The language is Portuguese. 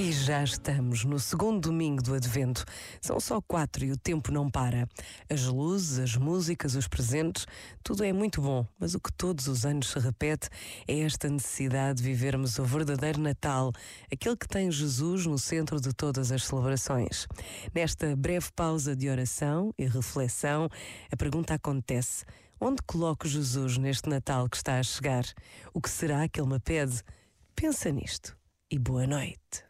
E já estamos no segundo domingo do Advento. São só quatro e o tempo não para. As luzes, as músicas, os presentes, tudo é muito bom, mas o que todos os anos se repete é esta necessidade de vivermos o verdadeiro Natal, aquele que tem Jesus no centro de todas as celebrações. Nesta breve pausa de oração e reflexão, a pergunta acontece: onde coloco Jesus neste Natal que está a chegar? O que será que ele me pede? Pensa nisto e boa noite.